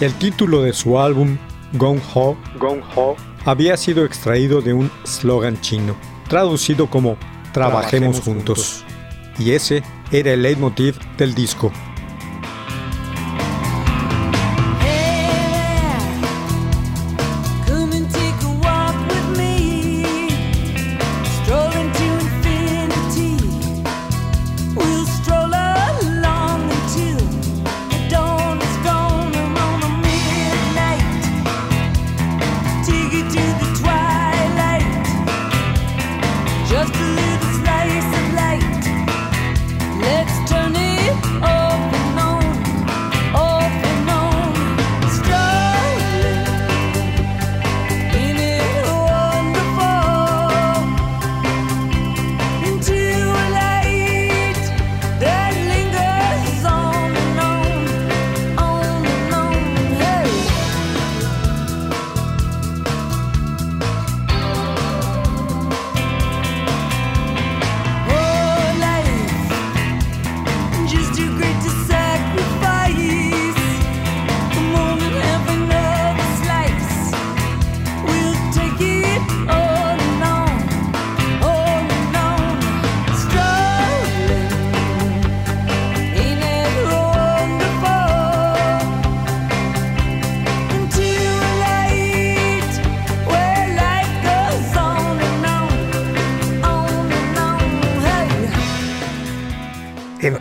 El título de su álbum, Gong Ho, Gong Ho, había sido extraído de un slogan chino, traducido como Trabajemos, juntos. Y ese era el leitmotiv del disco.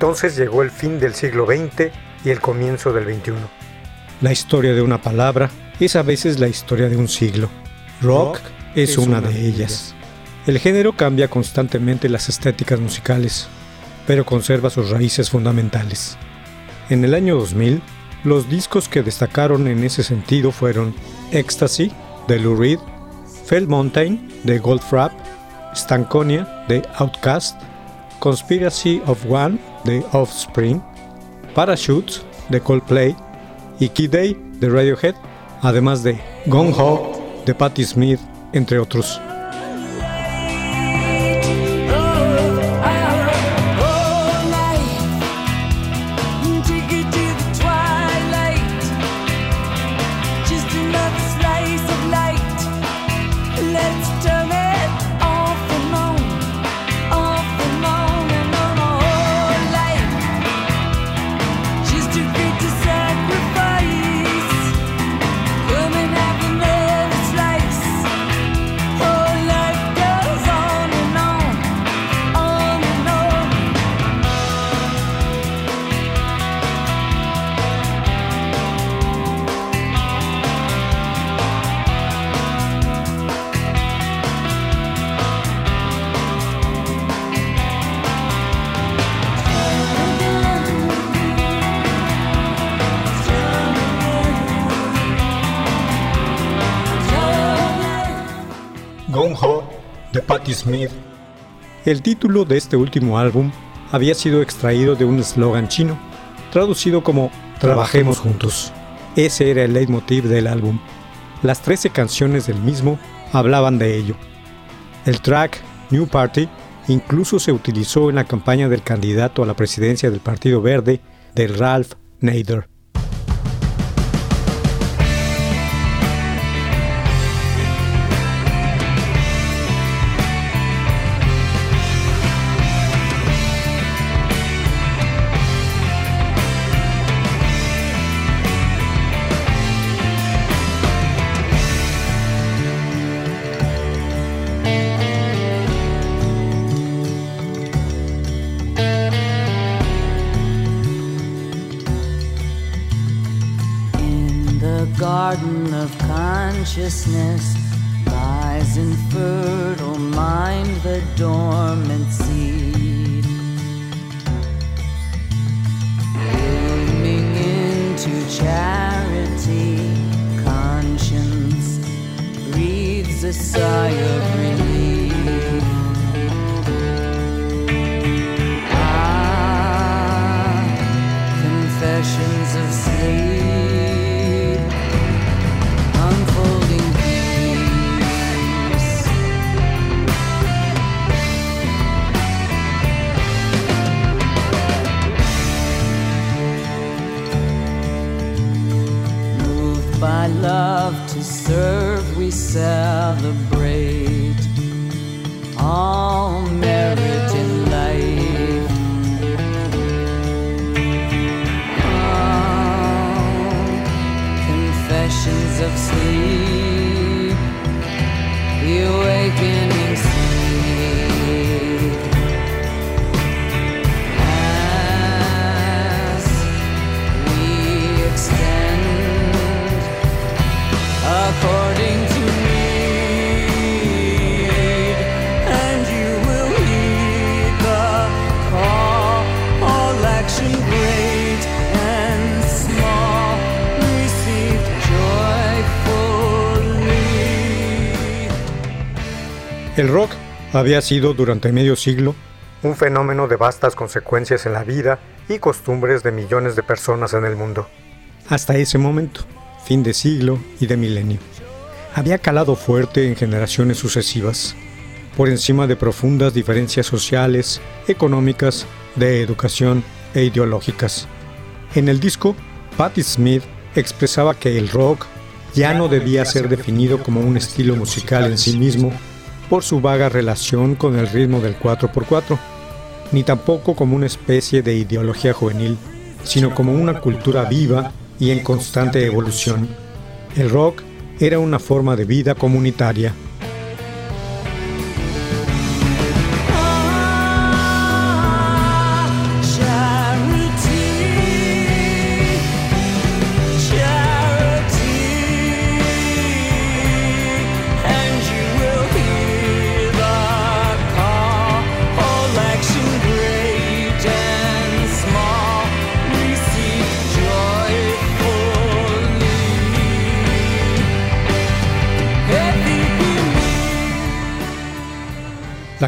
Entonces llegó el fin del siglo XX y el comienzo del XXI. La historia de una palabra es a veces la historia de un siglo. Rock, es, una, de ellas. El género cambia constantemente las estéticas musicales, pero conserva sus raíces fundamentales. En el año 2000, los discos que destacaron en ese sentido fueron Ecstasy, de Lou Reed, Fell Mountain, de Goldfrapp, Stankonia, de Outcast, Conspiracy of One de Offspring, Parachutes de Coldplay y Key Day de Radiohead, además de Gong Ho de Patti Smith, entre otros. Smith. El título de este último álbum había sido extraído de un eslogan chino, traducido como Trabajemos juntos. Ese era el leitmotiv del álbum. Las 13 canciones del mismo hablaban de ello. El track New Party incluso se utilizó en la campaña del candidato a la presidencia del Partido Verde de Ralph Nader. Consciousness lies in fertile mind the dormant seed. Blooming into charity, conscience breathes a sigh of relief. Celebrate El rock había sido durante medio siglo un fenómeno de vastas consecuencias en la vida y costumbres de millones de personas en el mundo. Hasta ese momento, fin de siglo y de milenio. Había calado fuerte en generaciones sucesivas, por encima de profundas diferencias sociales, económicas, de educación e ideológicas. En el disco, Patti Smith expresaba que el rock ya no debía ser definido como un estilo musical en sí mismo por su vaga relación con el ritmo del 4x4, ni tampoco como una especie de ideología juvenil, sino como una cultura viva y en constante evolución. El rock era una forma de vida comunitaria.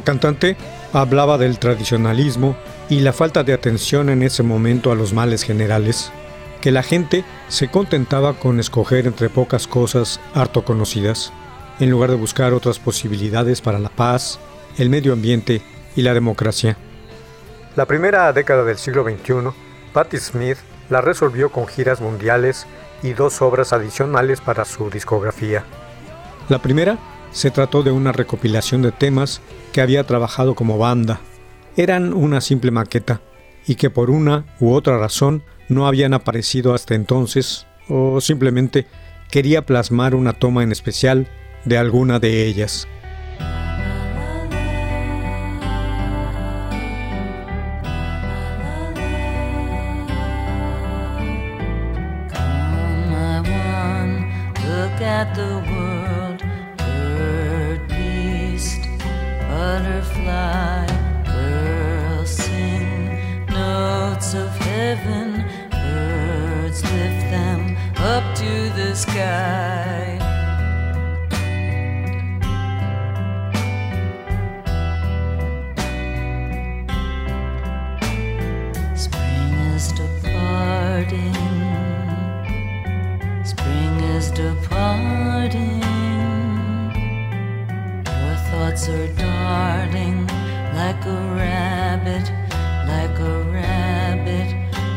Cantante hablaba del tradicionalismo y la falta de atención en ese momento a los males generales, que la gente se contentaba con escoger entre pocas cosas harto conocidas, en lugar de buscar otras posibilidades para la paz, el medio ambiente y la democracia. La primera década del siglo XXI, Patti Smith la resolvió con giras mundiales y dos obras adicionales para su discografía. La primera se trató de una recopilación de temas que había trabajado como banda. Eran una simple maqueta y que por una u otra razón no habían aparecido hasta entonces o simplemente quería plasmar una toma en especial de alguna de ellas. Darting like a rabbit, like a rabbit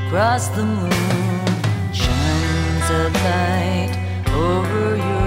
across the moon. Shines a light over your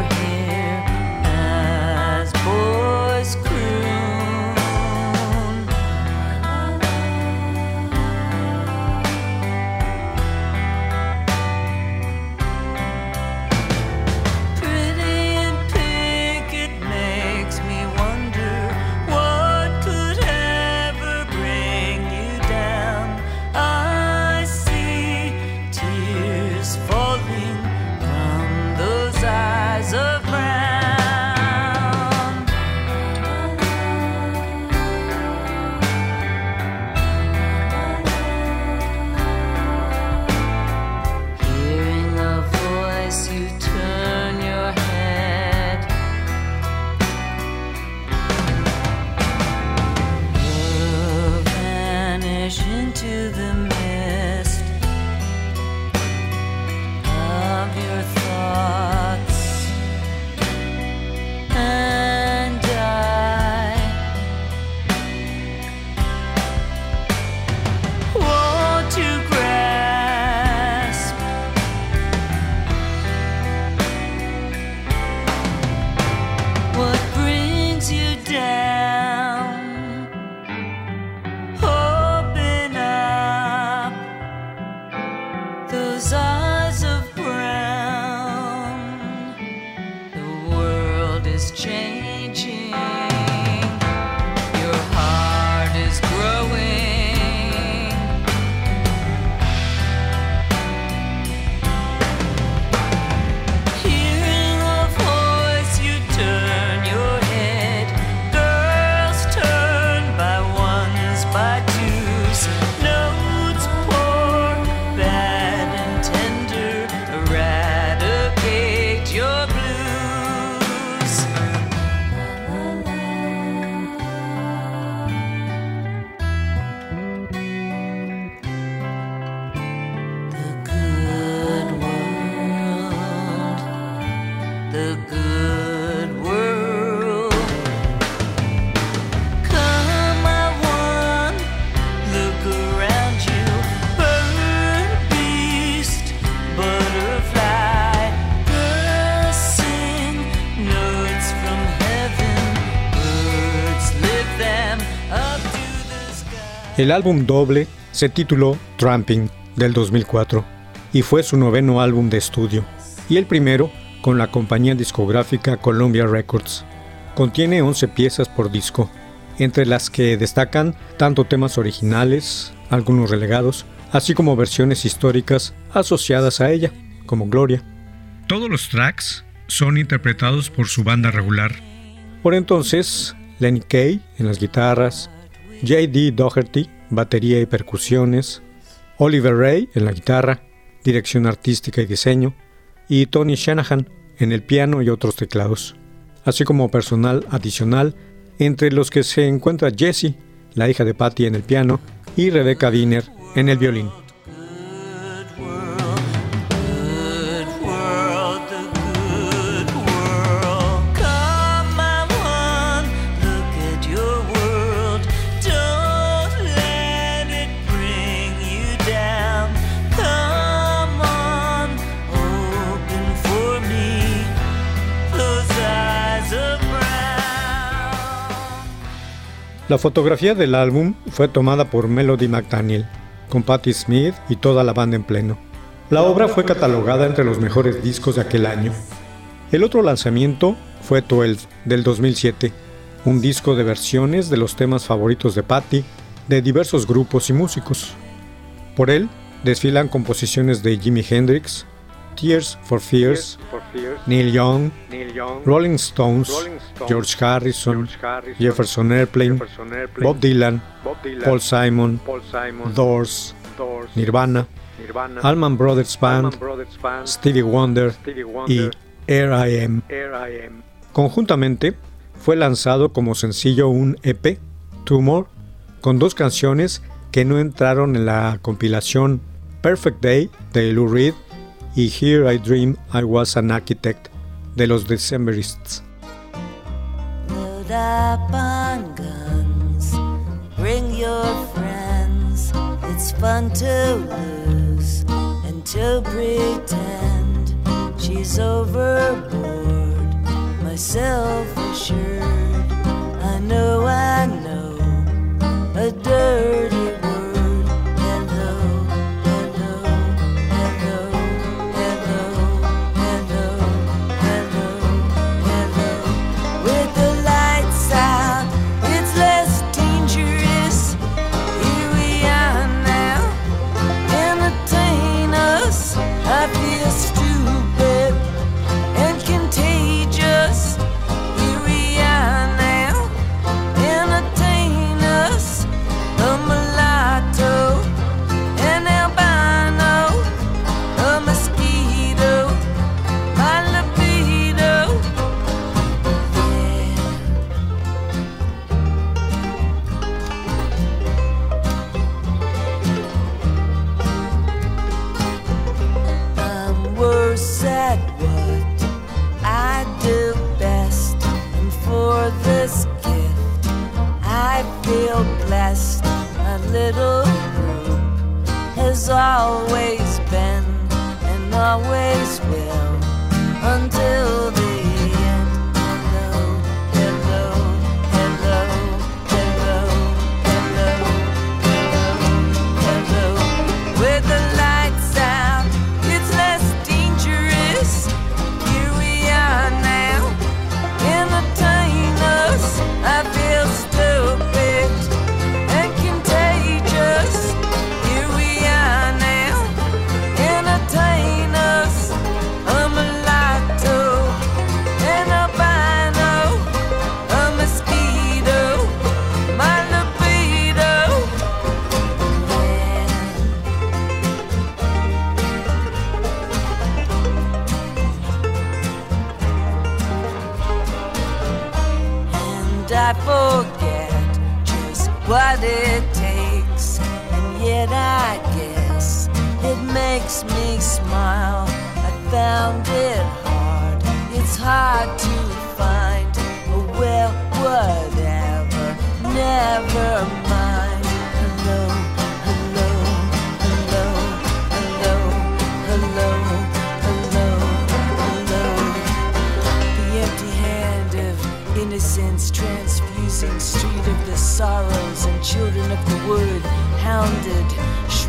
El álbum doble se tituló Tramping del 2004 y fue su noveno álbum de estudio y el primero con la compañía discográfica Columbia Records. Contiene 11 piezas por disco, entre las que destacan tanto temas originales, algunos relegados, así como versiones históricas asociadas a ella, como Gloria. Todos los tracks son interpretados por su banda regular. Por entonces, Lenny Kay en las guitarras, J.D. Doherty, batería y percusiones, Oliver Ray en la guitarra, dirección artística y diseño, y Tony Shanahan en el piano y otros teclados, así como personal adicional, entre los que se encuentra Jessie, la hija de Patty en el piano, y Rebecca Wiener en el violín. La fotografía del álbum fue tomada por Melody McDaniel, con Patti Smith y toda la banda en pleno. La obra fue catalogada entre los mejores discos de aquel año. El otro lanzamiento fue 12 del 2007, un disco de versiones de los temas favoritos de Patti de diversos grupos y músicos. Por él desfilan composiciones de Jimi Hendrix, Tears for Fears, Neil Young, Rolling Stones, George Harrison, Jefferson Airplane, Bob Dylan, Paul Simon, Doors, Nirvana, Allman Brothers Band, Stevie Wonder y Air I Am. Conjuntamente fue lanzado como sencillo un EP, Tumor, con dos canciones que no entraron en la compilación Perfect Day de Lou Reed y Here I Dream I Was an Architect de los Decemberists. Up on guns, bring your friends. It's fun to lose and to pretend she's overboard. Myself assured, I know I know a dirty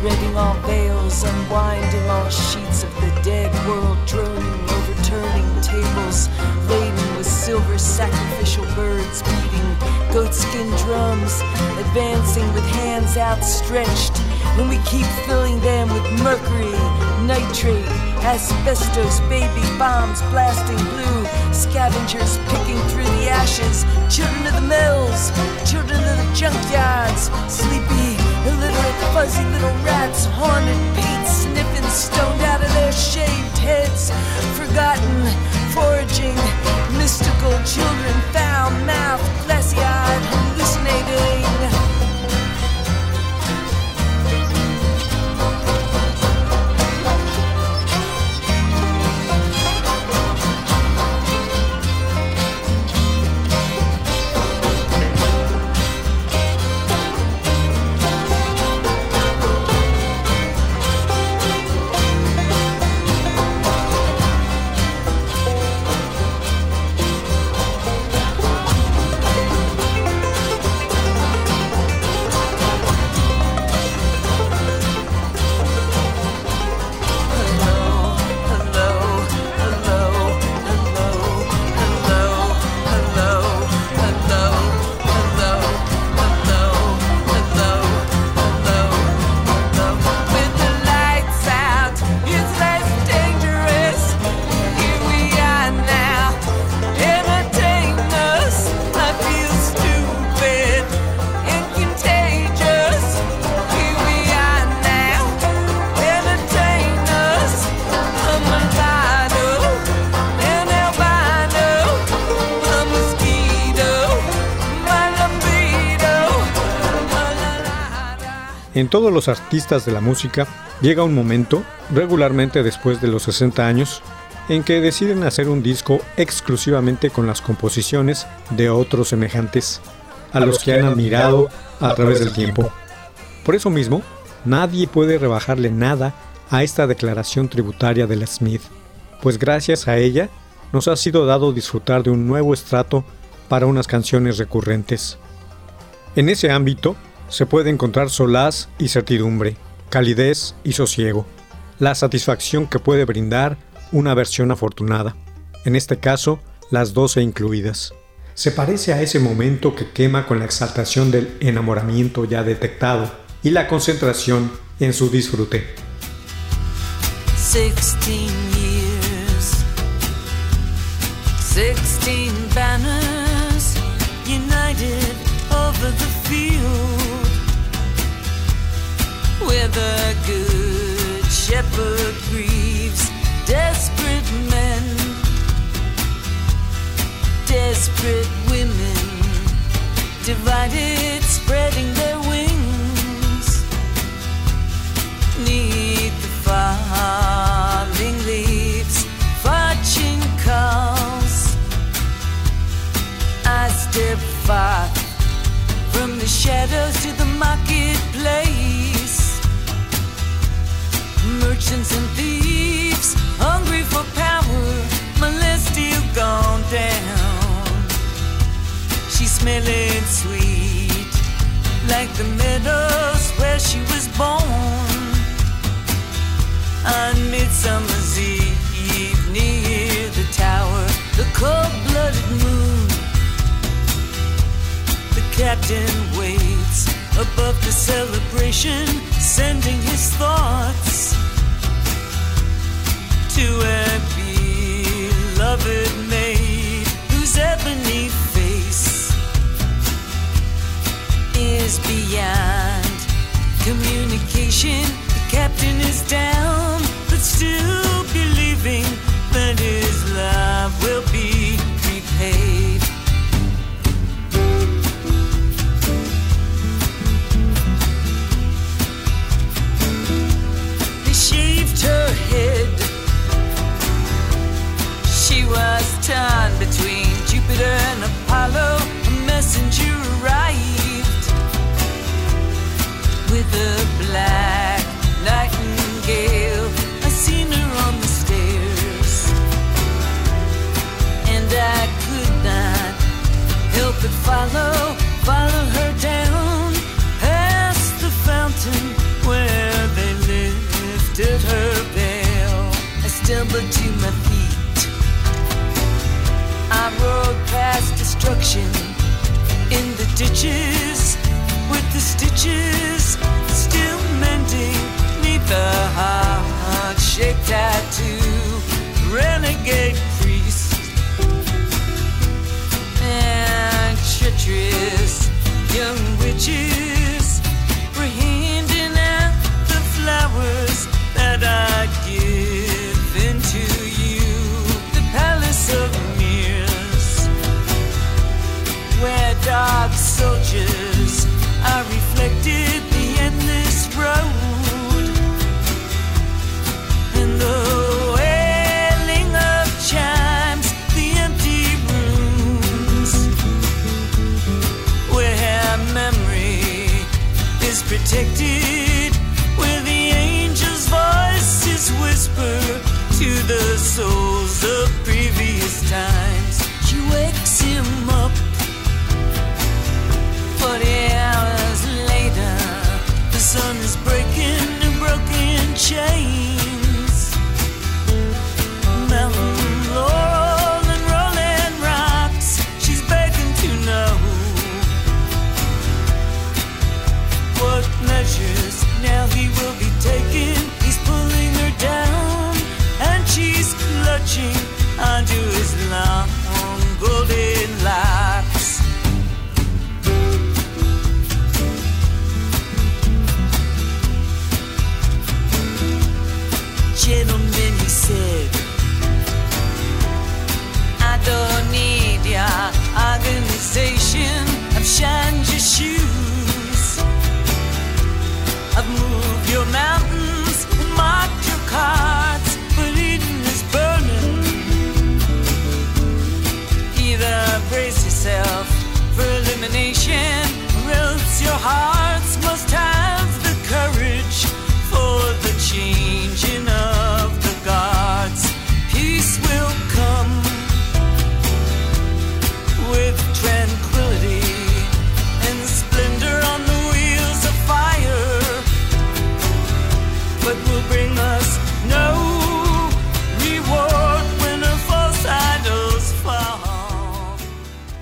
ridding all veils, unwinding all sheets of the dead world, droning, overturning tables laden with silver sacrificial birds beating goatskin drums, advancing with hands outstretched. And we keep filling them with mercury, nitrate, asbestos, baby bombs blasting blue, scavengers picking through the ashes, children of the mills, children of the junkyards, sleepy fuzzy little rats, haunted paint sniffing, stoned out of their shaved heads, forgotten, foraging, mystical children, foul mouthed, En todos los artistas de la música llega un momento, regularmente después de los 60 años, en que deciden hacer un disco exclusivamente con las composiciones de otros semejantes, a, los que han admirado a través del tiempo. Por eso mismo, nadie puede rebajarle nada a esta declaración tributaria de la Smith, pues gracias a ella nos ha sido dado disfrutar de un nuevo estrato para unas canciones recurrentes. En ese ámbito, se puede encontrar solaz y certidumbre, calidez y sosiego, la satisfacción que puede brindar una versión afortunada, en este caso las doce incluidas. Se parece a ese momento que quema con la exaltación del enamoramiento ya detectado y la concentración en su disfrute. banners united over the field. Where the good shepherd grieves desperate men, desperate women, divided, spreading their wings. Neath the falling leaves, fortune calls. I step far from the shadows to the marketplace captain waits above the celebration, sending his thoughts to a beloved maid whose ebony face is beyond communication. The captain is down, but still believing that his love will be repaid.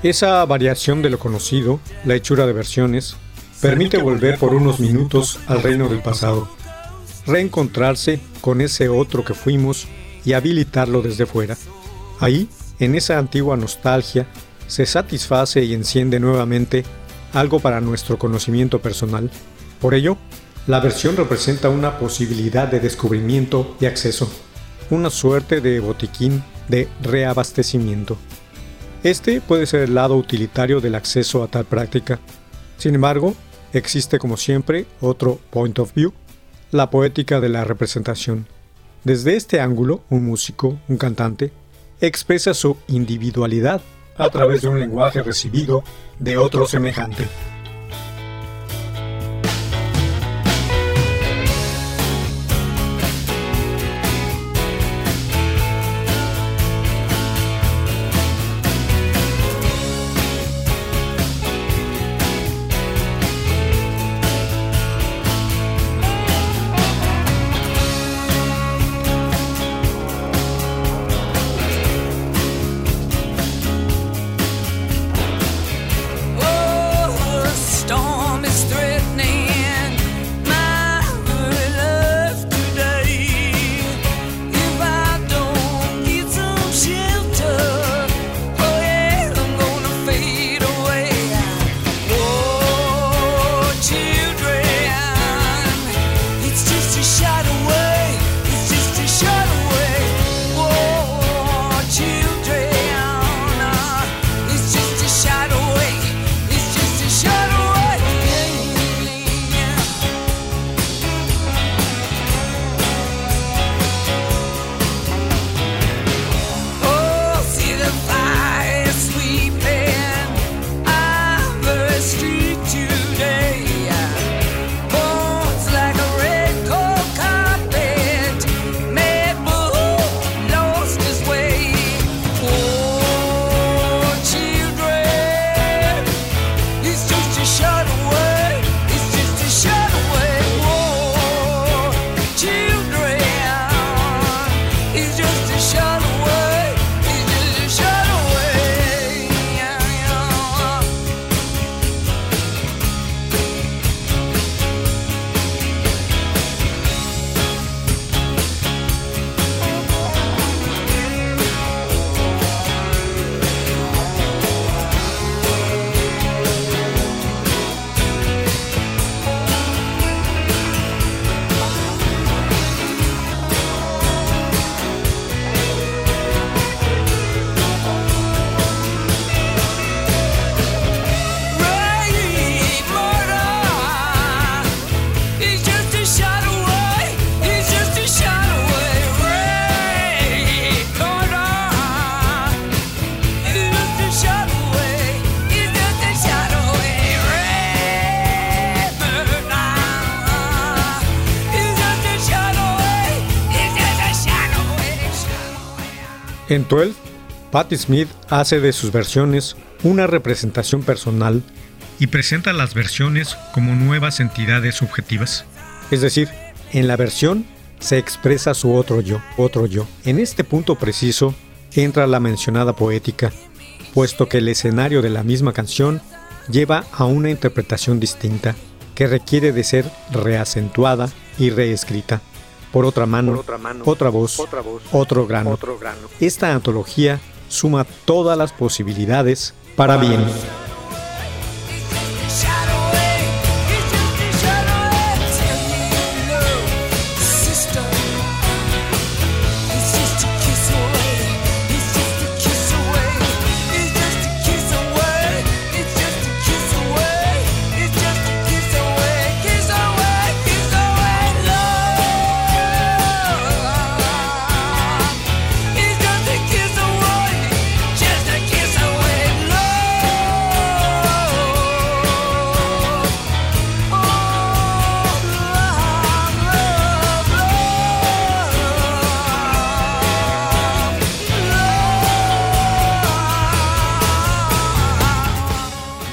Esa variación de lo conocido, la hechura de versiones, permite volver por unos minutos al reino del pasado, reencontrarse con ese otro que fuimos y habilitarlo desde fuera. Ahí, en esa antigua nostalgia, se satisface y enciende nuevamente algo para nuestro conocimiento personal. Por ello, la versión representa una posibilidad de descubrimiento y acceso, una suerte de botiquín de reabastecimiento. Este puede ser el lado utilitario del acceso a tal práctica. Sin embargo, existe como siempre otro point of view, la poética de la representación. Desde este ángulo, un músico, un cantante, expresa su individualidad a través de un lenguaje recibido de otro semejante. En 12, Patti Smith hace de sus versiones una representación personal y presenta las versiones como nuevas entidades subjetivas. Es decir, en la versión se expresa su otro yo, otro yo. En este punto preciso entra la mencionada poética, puesto que el escenario de la misma canción lleva a una interpretación distinta que requiere de ser reacentuada y reescrita. Por otra mano, otra, voz, otro, grano. Esta antología suma todas las posibilidades para bien.